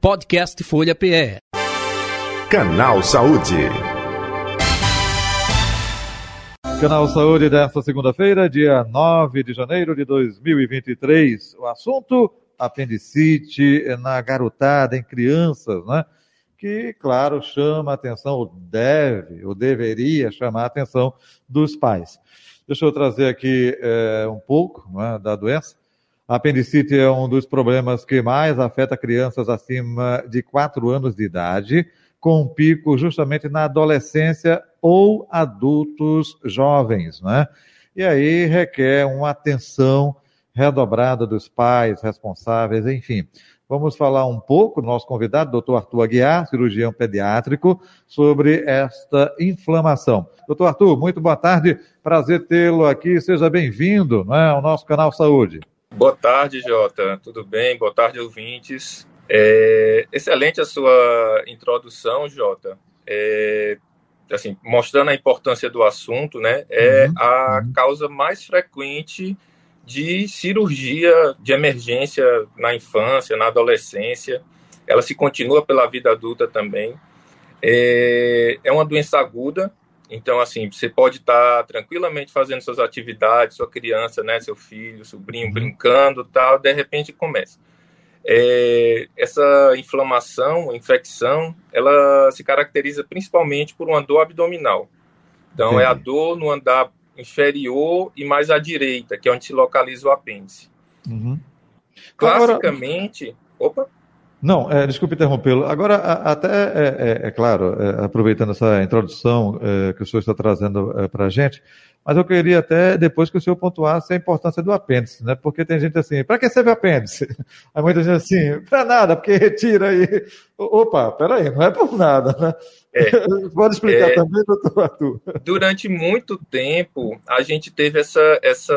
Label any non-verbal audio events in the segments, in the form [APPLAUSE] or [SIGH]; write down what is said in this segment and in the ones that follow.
Podcast Folha PE. Canal Saúde. Canal Saúde desta segunda-feira, dia 9 de janeiro de 2023. O assunto apendicite na garotada, em crianças, né? Que, claro, chama a atenção, ou deve, ou deveria chamar a atenção dos pais. Deixa eu trazer aqui é, um pouco né, da doença. A apendicite é um dos problemas que mais afeta crianças acima de 4 anos de idade, com pico justamente na adolescência ou adultos jovens, né? E aí requer uma atenção redobrada dos pais responsáveis, enfim. Vamos falar um pouco, nosso convidado, doutor Arthur Aguiar, cirurgião pediátrico, sobre esta inflamação. Doutor Arthur, muito boa tarde, prazer tê-lo aqui, seja bem-vindo né, ao nosso canal Saúde. Boa tarde, Jota. Tudo bem? Boa tarde, ouvintes. É, excelente a sua introdução, Jota. É, assim, mostrando a importância do assunto, né? É uhum. a uhum. causa mais frequente de cirurgia de emergência na infância, na adolescência. Ela se continua pela vida adulta também. É, é uma doença aguda, então, assim, você pode estar tranquilamente fazendo suas atividades, sua criança, né, seu filho, sobrinho, uhum. brincando tal, de repente começa. É, essa inflamação, infecção, ela se caracteriza principalmente por uma dor abdominal. Então, é a dor no andar inferior e mais à direita, que é onde se localiza o apêndice. Uhum. Classicamente. Agora... Opa! Não, é, desculpe interrompê-lo. Agora, a, até, é, é, é claro, é, aproveitando essa introdução é, que o senhor está trazendo é, para a gente, mas eu queria até depois que o senhor pontuasse a importância do apêndice, né? Porque tem gente assim, para que serve o apêndice? [LAUGHS] Aí muita gente assim, para nada, porque retira aí. Opa, peraí, não é por nada, né? [LAUGHS] Pode explicar também, doutor Arthur? Durante muito tempo, a gente teve essa, essa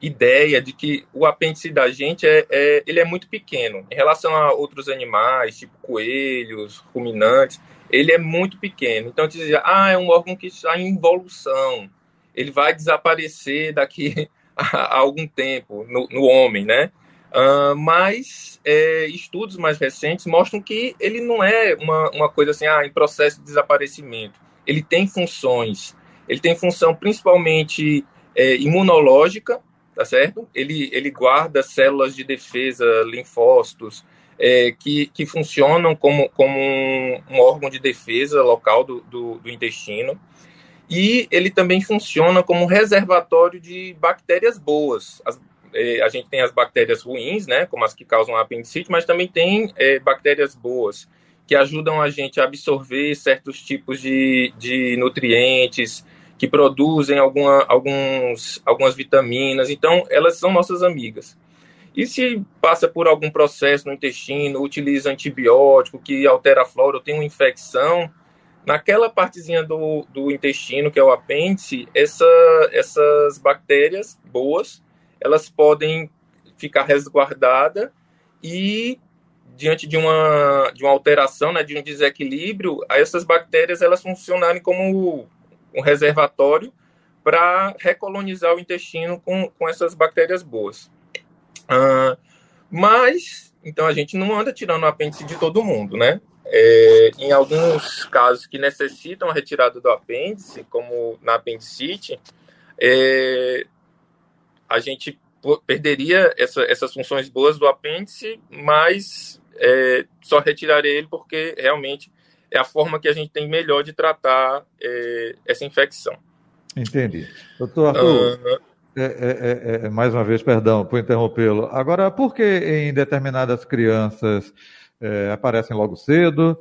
ideia de que o apêndice da gente é, é, ele é muito pequeno em relação a outros animais, tipo coelhos, ruminantes, ele é muito pequeno. Então dizia, ah, é um órgão que está em evolução, ele vai desaparecer daqui [LAUGHS] a, algum tempo no, no homem, né? Uh, mas é, estudos mais recentes mostram que ele não é uma, uma coisa assim, ah, em processo de desaparecimento. Ele tem funções. Ele tem função principalmente é, imunológica, tá certo? Ele, ele guarda células de defesa, linfócitos, é, que, que funcionam como, como um, um órgão de defesa local do, do, do, intestino. E ele também funciona como reservatório de bactérias boas. As, é, a gente tem as bactérias ruins, né, como as que causam apendicite, mas também tem é, bactérias boas, que ajudam a gente a absorver certos tipos de, de nutrientes, que produzem alguma, alguns, algumas vitaminas. Então, elas são nossas amigas. E se passa por algum processo no intestino, utiliza antibiótico que altera a flora, ou tem uma infecção, naquela partezinha do, do intestino, que é o apêndice, essa, essas bactérias boas, elas podem ficar resguardadas e diante de uma, de uma alteração, né, de um desequilíbrio, essas bactérias elas funcionarem como um reservatório para recolonizar o intestino com, com essas bactérias boas. Uh, mas, então a gente não anda tirando o apêndice de todo mundo, né? É, em alguns casos que necessitam a retirada do apêndice, como na apendicite, é, a gente perderia essa, essas funções boas do apêndice, mas é, só retiraria ele porque realmente é a forma que a gente tem melhor de tratar é, essa infecção. Entendi. Doutor Arthur, uh, é, é, é, mais uma vez, perdão por interrompê-lo. Agora, por que em determinadas crianças aparecem logo cedo,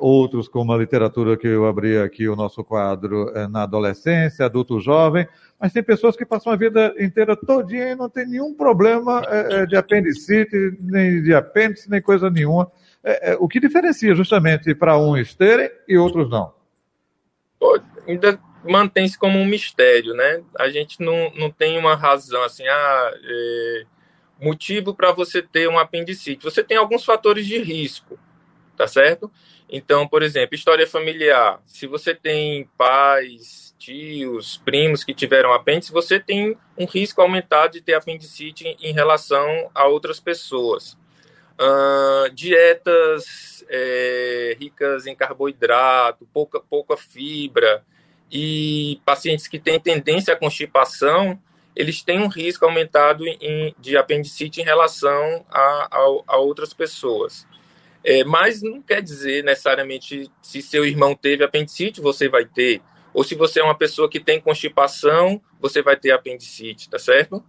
outros, como a literatura que eu abri aqui, o nosso quadro, na adolescência, adulto jovem, mas tem pessoas que passam a vida inteira todinha e não tem nenhum problema de apendicite, nem de apêndice, nem coisa nenhuma é, é, o que diferencia justamente para uns terem e outros não? Ainda mantém-se como um mistério, né? A gente não, não tem uma razão assim, ah, é, motivo para você ter um apendicite. Você tem alguns fatores de risco, tá certo? Então, por exemplo, história familiar. Se você tem pais, tios, primos que tiveram apêndice, você tem um risco aumentado de ter apendicite em relação a outras pessoas. Uh, dietas é, ricas em carboidrato, pouca, pouca fibra, e pacientes que têm tendência à constipação, eles têm um risco aumentado em, de apendicite em relação a, a, a outras pessoas. É, mas não quer dizer necessariamente se seu irmão teve apendicite, você vai ter. Ou se você é uma pessoa que tem constipação, você vai ter apendicite, tá certo?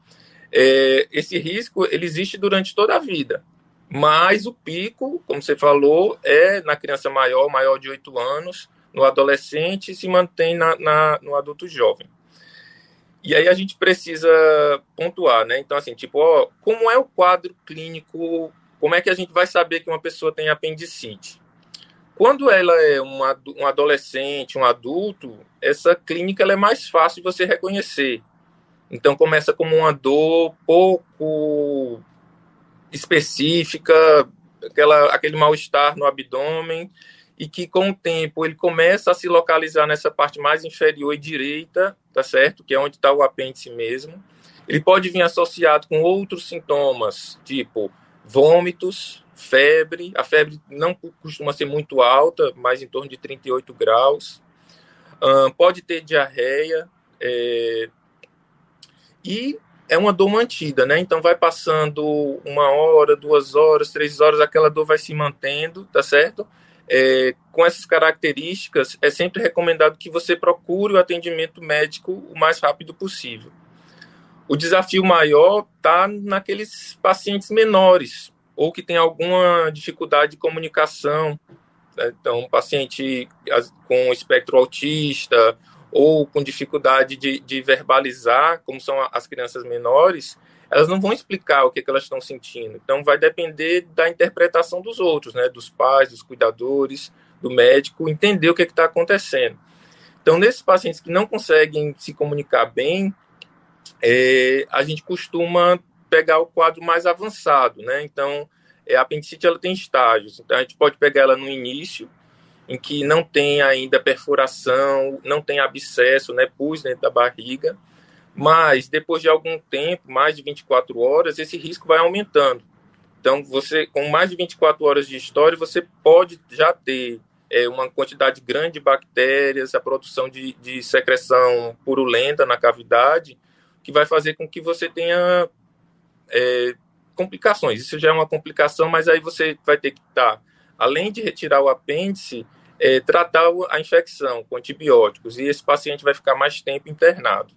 É, esse risco ele existe durante toda a vida. Mas o pico, como você falou, é na criança maior, maior de 8 anos, no adolescente e se mantém na, na, no adulto jovem. E aí a gente precisa pontuar, né? Então, assim, tipo, ó, como é o quadro clínico, como é que a gente vai saber que uma pessoa tem apendicite? Quando ela é uma, um adolescente, um adulto, essa clínica é mais fácil de você reconhecer. Então, começa como uma dor pouco específica, aquela, aquele mal-estar no abdômen, e que com o tempo ele começa a se localizar nessa parte mais inferior e direita, tá certo? Que é onde está o apêndice mesmo. Ele pode vir associado com outros sintomas, tipo vômitos, febre. A febre não costuma ser muito alta, mas em torno de 38 graus. Um, pode ter diarreia. É... E é uma dor mantida, né? Então vai passando uma hora, duas horas, três horas, aquela dor vai se mantendo, tá certo? É, com essas características, é sempre recomendado que você procure o atendimento médico o mais rápido possível. O desafio maior está naqueles pacientes menores ou que tem alguma dificuldade de comunicação. Né? Então, paciente com espectro autista ou com dificuldade de, de verbalizar, como são as crianças menores, elas não vão explicar o que, que elas estão sentindo. Então, vai depender da interpretação dos outros, né? dos pais, dos cuidadores, do médico, entender o que está acontecendo. Então, nesses pacientes que não conseguem se comunicar bem, é, a gente costuma pegar o quadro mais avançado, né? Então, é, a apendicite ela tem estágios. Então, a gente pode pegar ela no início, em que não tem ainda perfuração, não tem abscesso, né, pus dentro da barriga, mas depois de algum tempo, mais de 24 horas, esse risco vai aumentando. Então, você, com mais de 24 horas de história, você pode já ter é, uma quantidade grande de bactérias, a produção de, de secreção purulenta na cavidade, que vai fazer com que você tenha é, complicações. Isso já é uma complicação, mas aí você vai ter que estar, tá, além de retirar o apêndice, é, tratar a infecção com antibióticos, e esse paciente vai ficar mais tempo internado.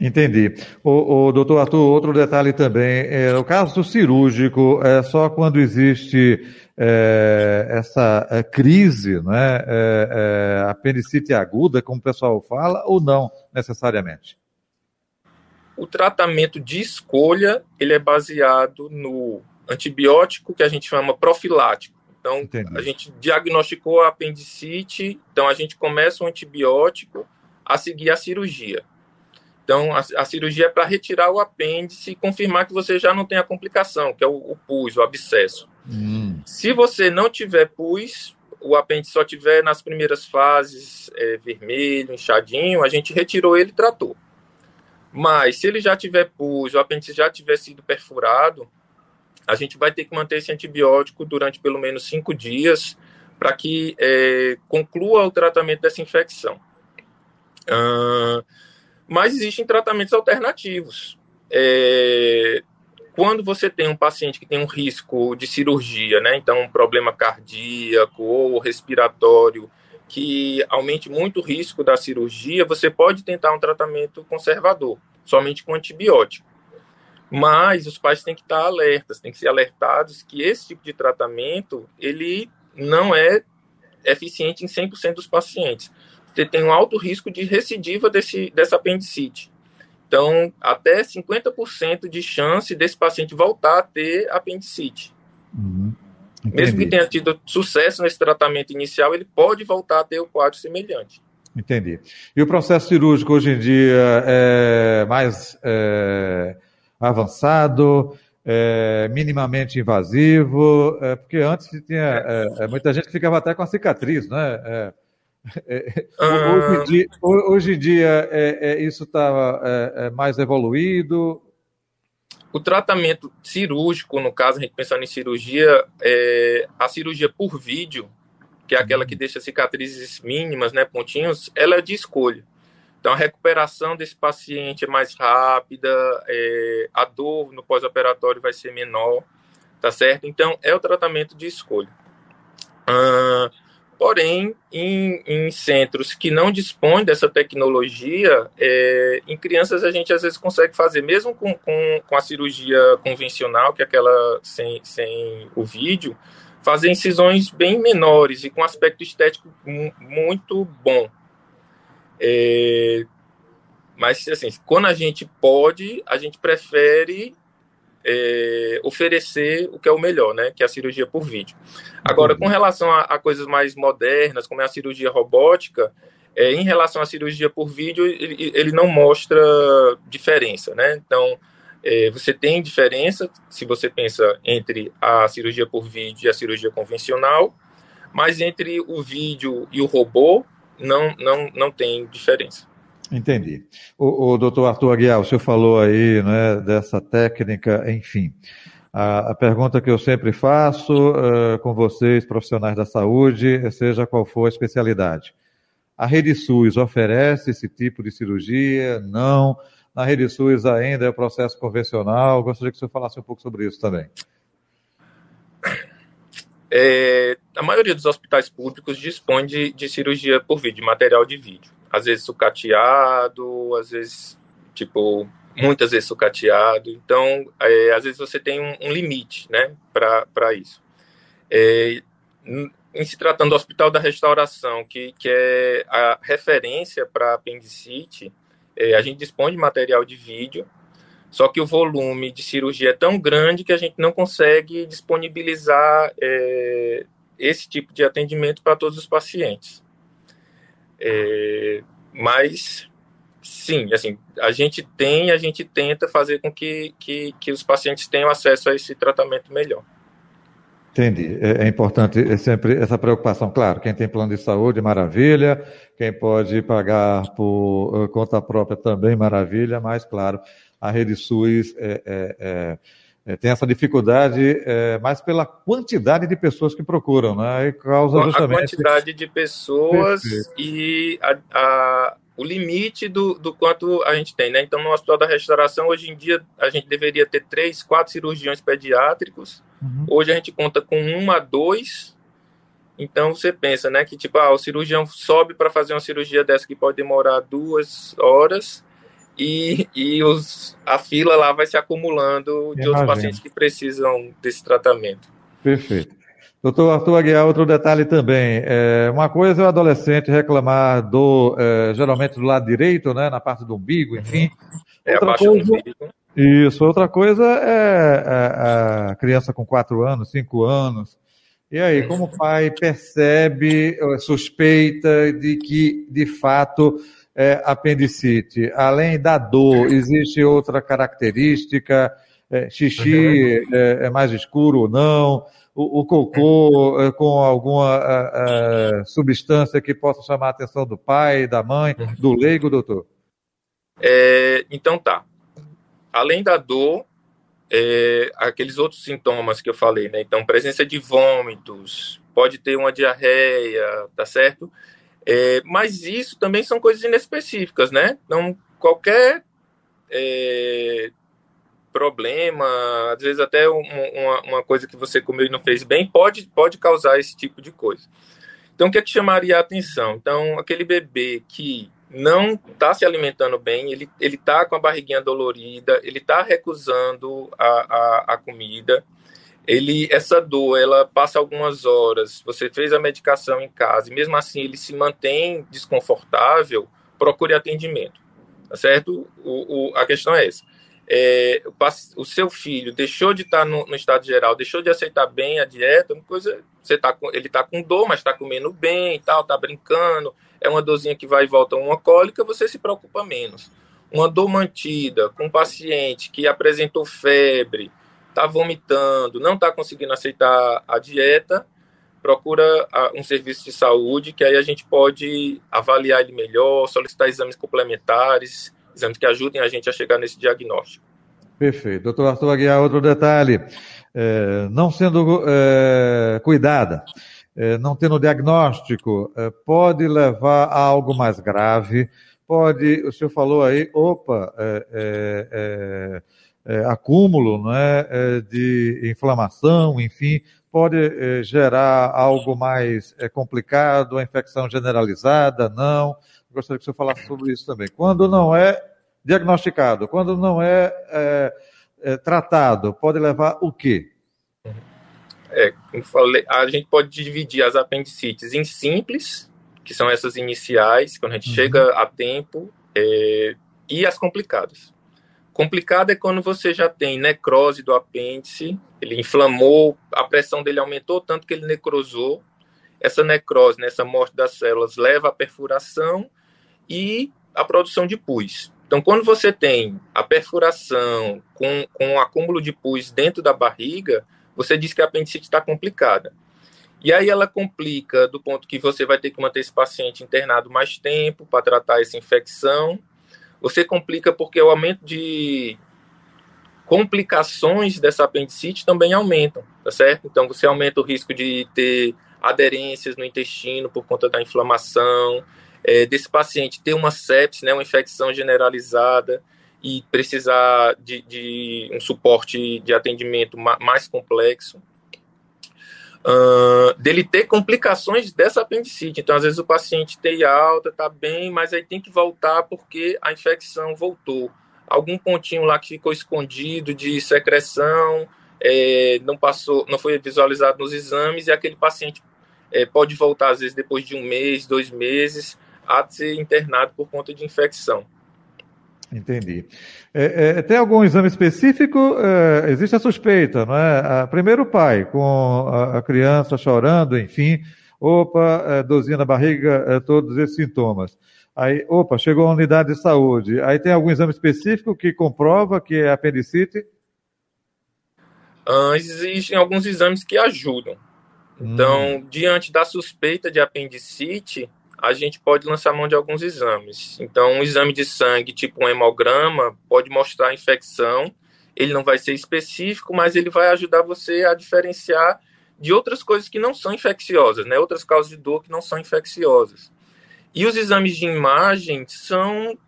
Entendi. O, o doutor Arthur, outro detalhe também, é, no caso cirúrgico, é só quando existe é, essa é, crise, né, é, é, apendicite aguda, como o pessoal fala, ou não necessariamente? O tratamento de escolha, ele é baseado no antibiótico que a gente chama profilático. Então, Entendi. a gente diagnosticou a apendicite, então a gente começa o antibiótico a seguir a cirurgia. Então, a, a cirurgia é para retirar o apêndice e confirmar que você já não tem a complicação, que é o, o pus, o abscesso. Hum. Se você não tiver pus, o apêndice só tiver nas primeiras fases é, vermelho, inchadinho, a gente retirou ele e tratou. Mas se ele já tiver pus, o apêndice já tiver sido perfurado, a gente vai ter que manter esse antibiótico durante pelo menos cinco dias para que é, conclua o tratamento dessa infecção. Uh, mas existem tratamentos alternativos. É, quando você tem um paciente que tem um risco de cirurgia, né, então um problema cardíaco ou respiratório que aumente muito o risco da cirurgia, você pode tentar um tratamento conservador, somente com antibiótico. Mas os pais têm que estar alertas, têm que ser alertados que esse tipo de tratamento ele não é eficiente em 100% dos pacientes você tem um alto risco de recidiva desse, dessa apendicite. Então, até 50% de chance desse paciente voltar a ter apendicite. Uhum. Mesmo que tenha tido sucesso nesse tratamento inicial, ele pode voltar a ter o quadro semelhante. Entendi. E o processo cirúrgico hoje em dia é mais é, avançado, é, minimamente invasivo, é, porque antes tinha é, é, muita gente ficava até com a cicatriz, né? É, é, ah. hoje, em dia, hoje em dia isso está mais evoluído? o tratamento cirúrgico, no caso, a gente pensando em cirurgia, a cirurgia por vídeo, que é aquela que deixa cicatrizes mínimas, né, pontinhos, ela é de escolha. Então, a recuperação desse paciente é mais rápida, é, a dor no pós-operatório vai ser menor, tá certo? Então, é o tratamento de escolha. Porém, em, em, centros que não dispõem dessa tecnologia, é, em crianças a gente às vezes consegue fazer, mesmo com, com, com, a cirurgia convencional, que é aquela sem, sem o vídeo, fazer incisões bem menores e com aspecto estético muito bom. É, mas, assim, quando a gente pode, a gente prefere é, oferecer o que é o melhor, né? Que é a cirurgia por vídeo. Agora, com relação a, a coisas mais modernas, como é a cirurgia robótica, é, em relação à cirurgia por vídeo, ele, ele não mostra diferença, né? Então, é, você tem diferença se você pensa entre a cirurgia por vídeo e a cirurgia convencional, mas entre o vídeo e o robô não, não, não tem diferença. Entendi. O, o doutor Arthur Aguiar, o senhor falou aí né, dessa técnica, enfim. A, a pergunta que eu sempre faço uh, com vocês, profissionais da saúde, seja qual for a especialidade. A Rede SUS oferece esse tipo de cirurgia? Não. Na Rede SUS ainda é o processo convencional. Gostaria que o senhor falasse um pouco sobre isso também. É, a maioria dos hospitais públicos dispõe de, de cirurgia por vídeo, material de vídeo às vezes sucateado, às vezes, tipo, muitas vezes sucateado. Então, é, às vezes você tem um, um limite, né, para isso. É, em se tratando do Hospital da Restauração, que, que é a referência para apendicite, é, a gente dispõe de material de vídeo, só que o volume de cirurgia é tão grande que a gente não consegue disponibilizar é, esse tipo de atendimento para todos os pacientes. É, mas, sim, assim, a gente tem, a gente tenta fazer com que, que, que os pacientes tenham acesso a esse tratamento melhor. Entendi. É, é importante é sempre essa preocupação. Claro, quem tem plano de saúde, maravilha. Quem pode pagar por conta própria também, maravilha. Mas, claro, a rede SUS é, é, é é, tem essa dificuldade é, mais pela quantidade de pessoas que procuram, né? E causa justamente... A quantidade de pessoas Perfeito. e a, a, o limite do, do quanto a gente tem, né? Então, no Hospital da Restauração, hoje em dia, a gente deveria ter três, quatro cirurgiões pediátricos. Uhum. Hoje a gente conta com uma, dois. Então, você pensa, né? Que, tipo, ah, o cirurgião sobe para fazer uma cirurgia dessa que pode demorar duas horas e, e os, a fila lá vai se acumulando de outros pacientes que precisam desse tratamento. Perfeito. Doutor Arthur Aguiar, outro detalhe também. É, uma coisa é o adolescente reclamar do, é, geralmente do lado direito, né, na parte do umbigo, enfim. É, outra coisa, Isso, outra coisa é, é a criança com 4 anos, 5 anos. E aí, como o pai percebe, suspeita de que, de fato, é, apendicite, além da dor, existe outra característica? É, xixi é, é, mais escuro ou não? O, o cocô é, com alguma é, substância que possa chamar a atenção do pai, da mãe, do leigo, doutor? É, então tá. Além da dor, é, aqueles outros sintomas que eu falei, né? Então, presença de vômitos, pode ter uma diarreia, tá certo? É, mas isso também são coisas inespecíficas, né? Então, qualquer é, problema, às vezes até um, uma, uma, coisa que você comeu e não fez bem, pode, pode causar esse tipo de coisa. Então, o que é que chamaria a atenção? Então, aquele bebê que não está se alimentando bem, ele está com a barriguinha dolorida, ele está recusando a, a, a comida, ele essa dor ela passa algumas horas. Você fez a medicação em casa e mesmo assim ele se mantém desconfortável procure atendimento tá certo? O, o a questão é essa. É, o, seu filho deixou de estar tá no, no, estado geral deixou de aceitar bem a dieta uma coisa você tá com, ele está com dor mas está comendo bem e tal está brincando é uma dorzinha que vai e volta uma cólica você se preocupa menos. Uma dor mantida com um paciente que apresentou febre está vomitando, não está conseguindo aceitar a dieta, procura um serviço de saúde, que aí a gente pode avaliar ele melhor, solicitar exames complementares, exames que ajudem a gente a chegar nesse diagnóstico. Perfeito. Doutor Arthur Aguiar, outro detalhe. É, não sendo é, cuidada, é, não tendo diagnóstico, é, pode levar a algo mais grave, pode, o senhor falou aí, opa, é, é, acúmulo né, de inflamação, enfim, pode gerar algo mais complicado, a infecção generalizada, não. Gostaria que o senhor falasse sobre isso também. Quando não é diagnosticado, quando não é, é, é tratado, pode levar o quê? É, como falei, a gente pode dividir as apendicites em simples, que são essas iniciais, quando a gente uhum. chega a tempo, é, e as complicadas. Complicada é quando você já tem necrose do apêndice, ele inflamou, a pressão dele aumentou tanto que ele necrosou. Essa necrose, nessa morte das células, leva à perfuração e à produção de pus. Então, quando você tem a perfuração com, com o acúmulo de pus dentro da barriga, você diz que a apendicite está complicada. E aí ela complica do ponto que você vai ter que manter esse paciente internado mais tempo para tratar essa infecção. Você complica porque o aumento de complicações dessa apendicite também aumentam, tá certo? Então você aumenta o risco de ter aderências no intestino por conta da inflamação, é, desse paciente ter uma sepse, né, uma infecção generalizada e precisar de, de um suporte de atendimento mais complexo. Uh, dele ter complicações dessa apendicite. Então, às vezes, o paciente tem alta, tá bem, mas aí tem que voltar porque a infecção voltou. Algum pontinho lá que ficou escondido de secreção, é, não passou, não foi visualizado nos exames, e aquele paciente é, pode voltar, às vezes, depois de um mês, dois meses, a ser internado por conta de infecção. Entendi. É, é, tem algum exame específico? É, existe a suspeita, não é? primeiro o pai, com a, a, criança chorando, enfim, opa, é, dorzinha na barriga, é, todos esses sintomas. Aí, opa, chegou a unidade de saúde. Aí tem algum exame específico que comprova que é apendicite? Uh, existem alguns exames que ajudam. Então, hum. diante da suspeita de apendicite, a gente pode lançar mão de alguns exames. Então, um exame de sangue, tipo um hemograma, pode mostrar a infecção. Ele não vai ser específico, mas ele vai ajudar você a diferenciar de outras coisas que não são infecciosas, né? Outras causas de dor que não são infecciosas. E os exames de imagem são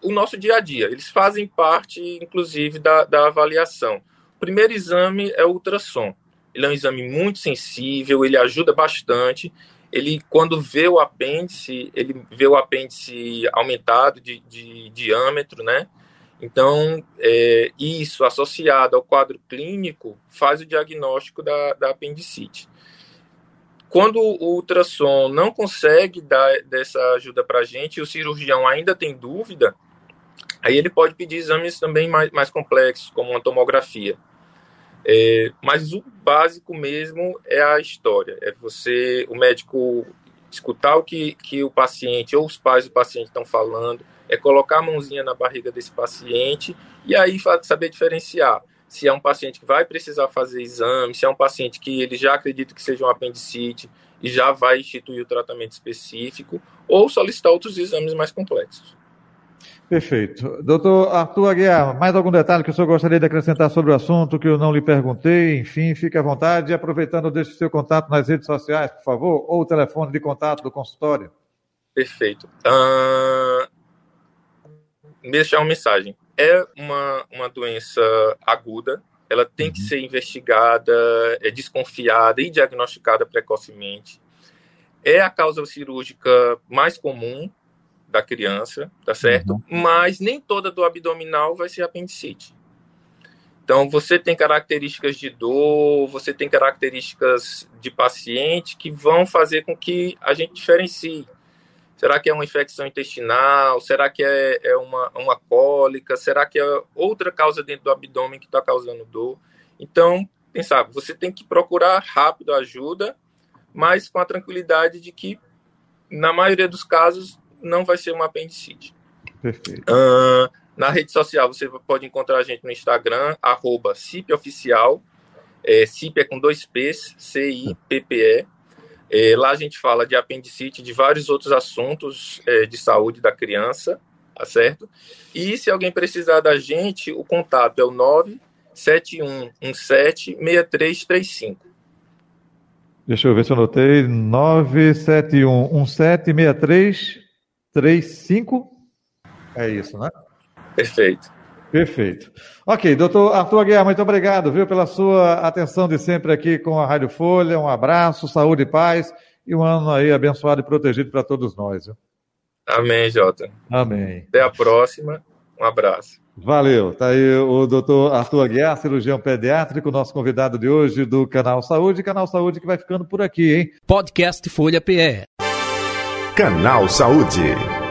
o nosso dia a dia. Eles fazem parte, inclusive, da, da avaliação. O primeiro exame é o ultrassom. Ele é um exame muito sensível, ele ajuda bastante ele quando vê o apêndice, ele vê o apêndice aumentado de, de diâmetro, né? Então, é, isso associado ao quadro clínico faz o diagnóstico da, da apendicite. Quando o ultrassom não consegue dar dessa ajuda para a gente e o cirurgião ainda tem dúvida, aí ele pode pedir exames também mais, mais complexos, como uma tomografia. É, mas o básico mesmo é a história. É você, o médico, escutar o que, que o paciente ou os pais do paciente estão falando, é colocar a mãozinha na barriga desse paciente e aí saber diferenciar se é um paciente que vai precisar fazer exame, se é um paciente que ele já acredita que seja um apendicite e já vai instituir o tratamento específico, ou solicitar outros exames mais complexos. Perfeito. Doutor Arthur Aguiar, mais algum detalhe que o senhor gostaria de acrescentar sobre o assunto que eu não lhe perguntei? Enfim, fique à vontade. E aproveitando, deixe o seu contato nas redes sociais, por favor, ou o telefone de contato do consultório. Perfeito. Uh, deixar uma mensagem. É uma, uma doença aguda, ela tem que uhum. ser investigada, é desconfiada e diagnosticada precocemente. É a causa cirúrgica mais comum da criança, tá certo? Uhum. Mas nem toda do abdominal vai ser apendicite. Então, você tem características de dor, você tem características de paciente que vão fazer com que a gente diferencie. Será que é uma infecção intestinal? Será que é, é uma, uma cólica? Será que é outra causa dentro do abdômen que está causando dor? Então, pensar, você tem que procurar rápido ajuda, mas com a tranquilidade de que, na maioria dos casos, não vai ser uma apendicite. Perfeito. Uh, na rede social, você pode encontrar a gente no Instagram, arroba CIPOficial. É, CIP é com dois P's, C-I-P-P-E. É, lá a gente fala de apendicite, de vários outros assuntos é, de saúde da criança. tá certo? E se alguém precisar da gente, o contato é o 971176335. Deixa eu ver se eu anotei. 971176335. É isso, né? Perfeito. Perfeito. Ok, doutor Arthur Guerra, muito obrigado, viu, pela sua atenção de sempre aqui com a Rádio Folha. Um abraço, saúde e paz e um ano aí abençoado e protegido para todos nós. Viu? Amém, Jota. Amém. Até a próxima. Um abraço. Valeu. Tá aí o doutor Arthur Aguiar, cirurgião pediátrico, nosso convidado de hoje do Canal Saúde. Canal Saúde que vai ficando por aqui, hein? Podcast Folha PE. Canal Saúde.